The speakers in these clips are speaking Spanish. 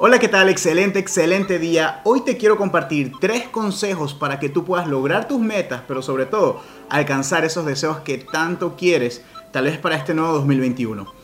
Hola, ¿qué tal? Excelente, excelente día. Hoy te quiero compartir tres consejos para que tú puedas lograr tus metas, pero sobre todo alcanzar esos deseos que tanto quieres, tal vez para este nuevo 2021.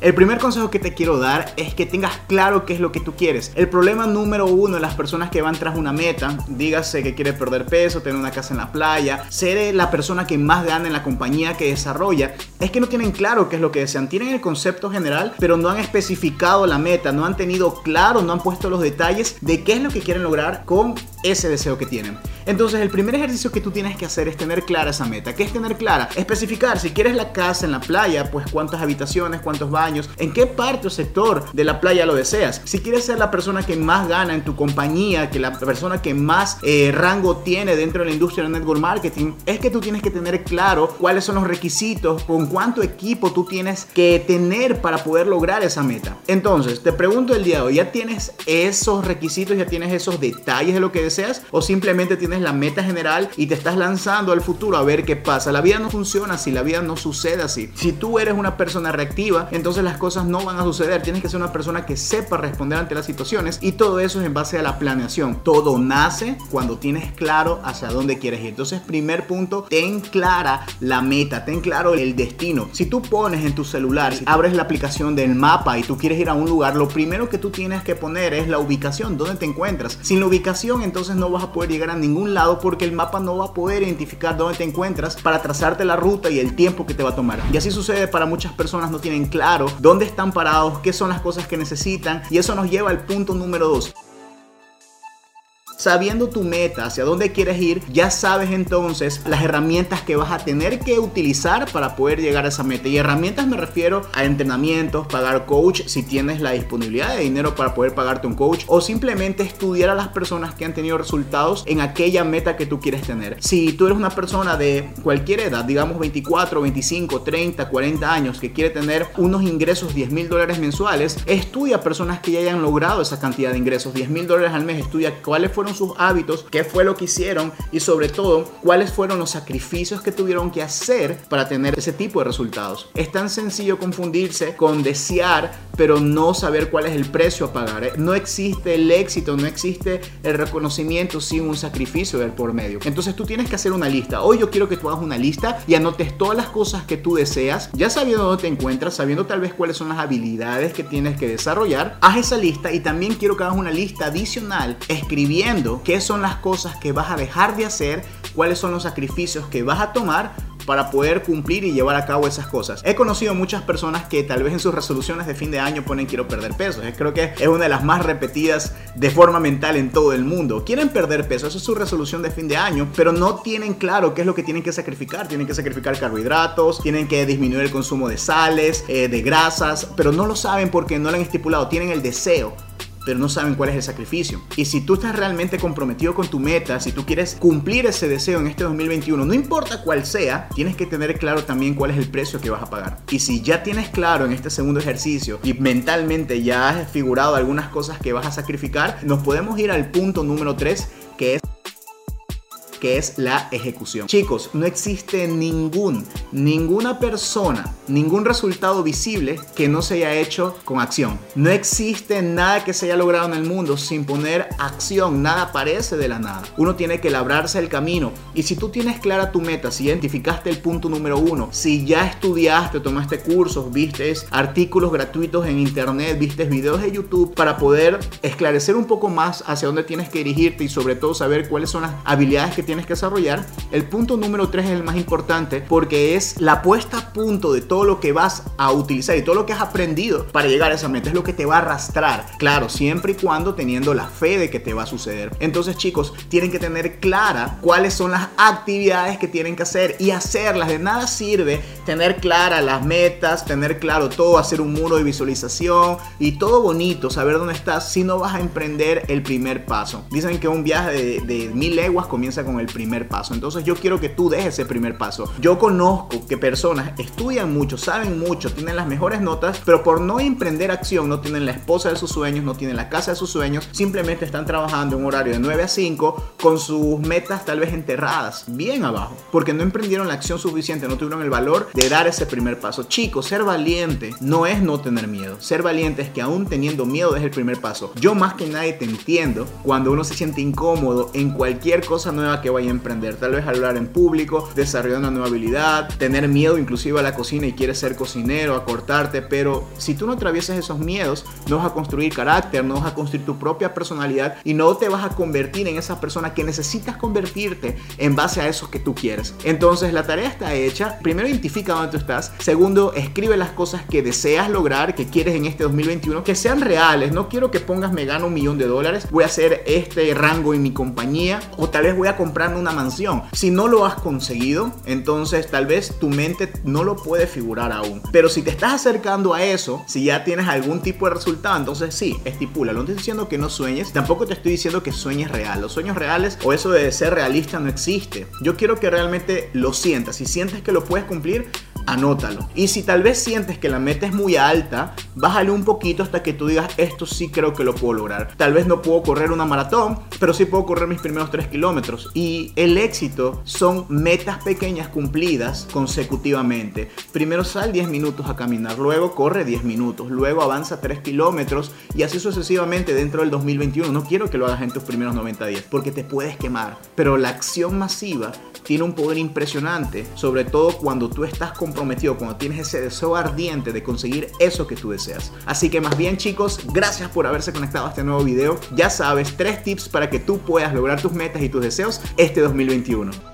El primer consejo que te quiero dar es que tengas claro qué es lo que tú quieres. El problema número uno de las personas que van tras una meta, dígase que quiere perder peso, tener una casa en la playa, ser la persona que más gana en la compañía que desarrolla, es que no tienen claro qué es lo que desean. Tienen el concepto general, pero no han especificado la meta, no han tenido claro, no han puesto los detalles de qué es lo que quieren lograr con ese deseo que tienen. Entonces, el primer ejercicio que tú tienes que hacer es tener clara esa meta. ¿Qué es tener clara? Especificar, si quieres la casa en la playa, pues cuántas habitaciones, cuántos baños en qué parte o sector de la playa lo deseas. Si quieres ser la persona que más gana en tu compañía, que la persona que más eh, rango tiene dentro de la industria del network marketing, es que tú tienes que tener claro cuáles son los requisitos, con cuánto equipo tú tienes que tener para poder lograr esa meta. Entonces, te pregunto el día de hoy, ¿ya tienes esos requisitos, ya tienes esos detalles de lo que deseas o simplemente tienes la meta general y te estás lanzando al futuro a ver qué pasa? La vida no funciona así, la vida no sucede así. Si tú eres una persona reactiva, entonces las cosas no van a suceder. Tienes que ser una persona que sepa responder ante las situaciones y todo eso es en base a la planeación. Todo nace cuando tienes claro hacia dónde quieres ir. Entonces, primer punto, ten clara la meta, ten claro el destino. Si tú pones en tu celular, si abres la aplicación del mapa y tú quieres ir a un lugar, lo primero que tú tienes que poner es la ubicación, dónde te encuentras. Sin la ubicación, entonces no vas a poder llegar a ningún lado porque el mapa no va a poder identificar dónde te encuentras para trazarte la ruta y el tiempo que te va a tomar. Y así sucede para muchas personas, no tienen claro dónde están parados, qué son las cosas que necesitan y eso nos lleva al punto número 2 sabiendo tu meta, hacia dónde quieres ir, ya sabes entonces las herramientas que vas a tener que utilizar para poder llegar a esa meta. Y herramientas me refiero a entrenamientos, pagar coach, si tienes la disponibilidad de dinero para poder pagarte un coach, o simplemente estudiar a las personas que han tenido resultados en aquella meta que tú quieres tener. Si tú eres una persona de cualquier edad, digamos 24, 25, 30, 40 años, que quiere tener unos ingresos 10 mil dólares mensuales, estudia personas que ya hayan logrado esa cantidad de ingresos, 10 mil dólares al mes, estudia cuáles fueron sus hábitos, qué fue lo que hicieron y sobre todo cuáles fueron los sacrificios que tuvieron que hacer para tener ese tipo de resultados. Es tan sencillo confundirse con desear pero no saber cuál es el precio a pagar. ¿eh? No existe el éxito, no existe el reconocimiento sin un sacrificio del por medio. Entonces tú tienes que hacer una lista. Hoy yo quiero que tú hagas una lista y anotes todas las cosas que tú deseas, ya sabiendo dónde te encuentras, sabiendo tal vez cuáles son las habilidades que tienes que desarrollar. Haz esa lista y también quiero que hagas una lista adicional escribiendo qué son las cosas que vas a dejar de hacer, cuáles son los sacrificios que vas a tomar para poder cumplir y llevar a cabo esas cosas. He conocido muchas personas que tal vez en sus resoluciones de fin de año ponen quiero perder peso. Creo que es una de las más repetidas de forma mental en todo el mundo. Quieren perder peso, esa es su resolución de fin de año, pero no tienen claro qué es lo que tienen que sacrificar. Tienen que sacrificar carbohidratos, tienen que disminuir el consumo de sales, eh, de grasas, pero no lo saben porque no lo han estipulado. Tienen el deseo, pero no saben cuál es el sacrificio. Y si tú estás realmente comprometido con tu meta, si tú quieres cumplir ese deseo en este 2021, no importa cuál sea, tienes que tener claro también cuál es el precio que vas a pagar. Y si ya tienes claro en este segundo ejercicio y mentalmente ya has figurado algunas cosas que vas a sacrificar, nos podemos ir al punto número 3, que es que es la ejecución. Chicos, no existe ningún, ninguna persona, ningún resultado visible que no se haya hecho con acción. No existe nada que se haya logrado en el mundo sin poner acción, nada aparece de la nada. Uno tiene que labrarse el camino y si tú tienes clara tu meta, si identificaste el punto número uno, si ya estudiaste, tomaste cursos, viste artículos gratuitos en internet, viste videos de YouTube para poder esclarecer un poco más hacia dónde tienes que dirigirte y sobre todo saber cuáles son las habilidades que tienes que desarrollar. El punto número 3 es el más importante porque es la puesta a punto de todo lo que vas a utilizar y todo lo que has aprendido para llegar a esa meta. Es lo que te va a arrastrar. Claro, siempre y cuando teniendo la fe de que te va a suceder. Entonces chicos, tienen que tener clara cuáles son las actividades que tienen que hacer y hacerlas. De nada sirve tener claras las metas, tener claro todo, hacer un muro de visualización y todo bonito, saber dónde estás si no vas a emprender el primer paso. Dicen que un viaje de, de mil leguas comienza con el primer paso. Entonces yo quiero que tú des ese primer paso. Yo conozco que personas estudian mucho, saben mucho, tienen las mejores notas, pero por no emprender acción no tienen la esposa de sus sueños, no tienen la casa de sus sueños, simplemente están trabajando en un horario de 9 a 5 con sus metas tal vez enterradas bien abajo, porque no emprendieron la acción suficiente, no tuvieron el valor de dar ese primer paso. Chicos, ser valiente no es no tener miedo. Ser valiente es que aún teniendo miedo es el primer paso. Yo más que nadie te entiendo cuando uno se siente incómodo en cualquier cosa nueva que vaya a emprender. Tal vez hablar en público, desarrollar una nueva habilidad, tener miedo inclusive a la cocina y quieres ser cocinero, a cortarte, pero si tú no atraviesas esos miedos, no vas a construir carácter, no vas a construir tu propia personalidad y no te vas a convertir en esa persona que necesitas convertirte en base a eso que tú quieres. Entonces la tarea está hecha. Primero identifica dónde tú estás. Segundo, escribe las cosas que deseas lograr, que quieres en este 2021, que sean reales. No quiero que pongas me gano un millón de dólares, voy a hacer este rango en mi compañía o tal vez voy a comprarme una mansión. Si no lo has conseguido, entonces tal vez tu mente no lo puede figurar aún. Pero si te estás acercando a eso, si ya tienes algún tipo de resultado, entonces sí, estipula. No estoy diciendo que no sueñes, tampoco te estoy diciendo que sueñes real. Los sueños reales o eso de ser realista no existe. Yo quiero que realmente lo sientas. Si sientes que lo puedes cumplir, anótalo. Y si tal vez sientes que la meta es muy alta, bájale un poquito hasta que tú digas, esto sí creo que lo puedo lograr. Tal vez no puedo correr una maratón, pero sí puedo correr mis primeros 3 kilómetros. Y el éxito son metas pequeñas cumplidas consecutivamente. Primero sal 10 minutos a caminar, luego corre 10 minutos, luego avanza 3 kilómetros y así sucesivamente dentro del 2021. No quiero que lo hagas en tus primeros 90 días porque te puedes quemar, pero la acción masiva tiene un poder impresionante, sobre todo cuando tú estás comprometido, cuando tienes ese deseo ardiente de conseguir eso que tú deseas. Así que más bien chicos, gracias por haberse conectado a este nuevo video. Ya sabes, tres tips para que tú puedas lograr tus metas y tus deseos este 2021.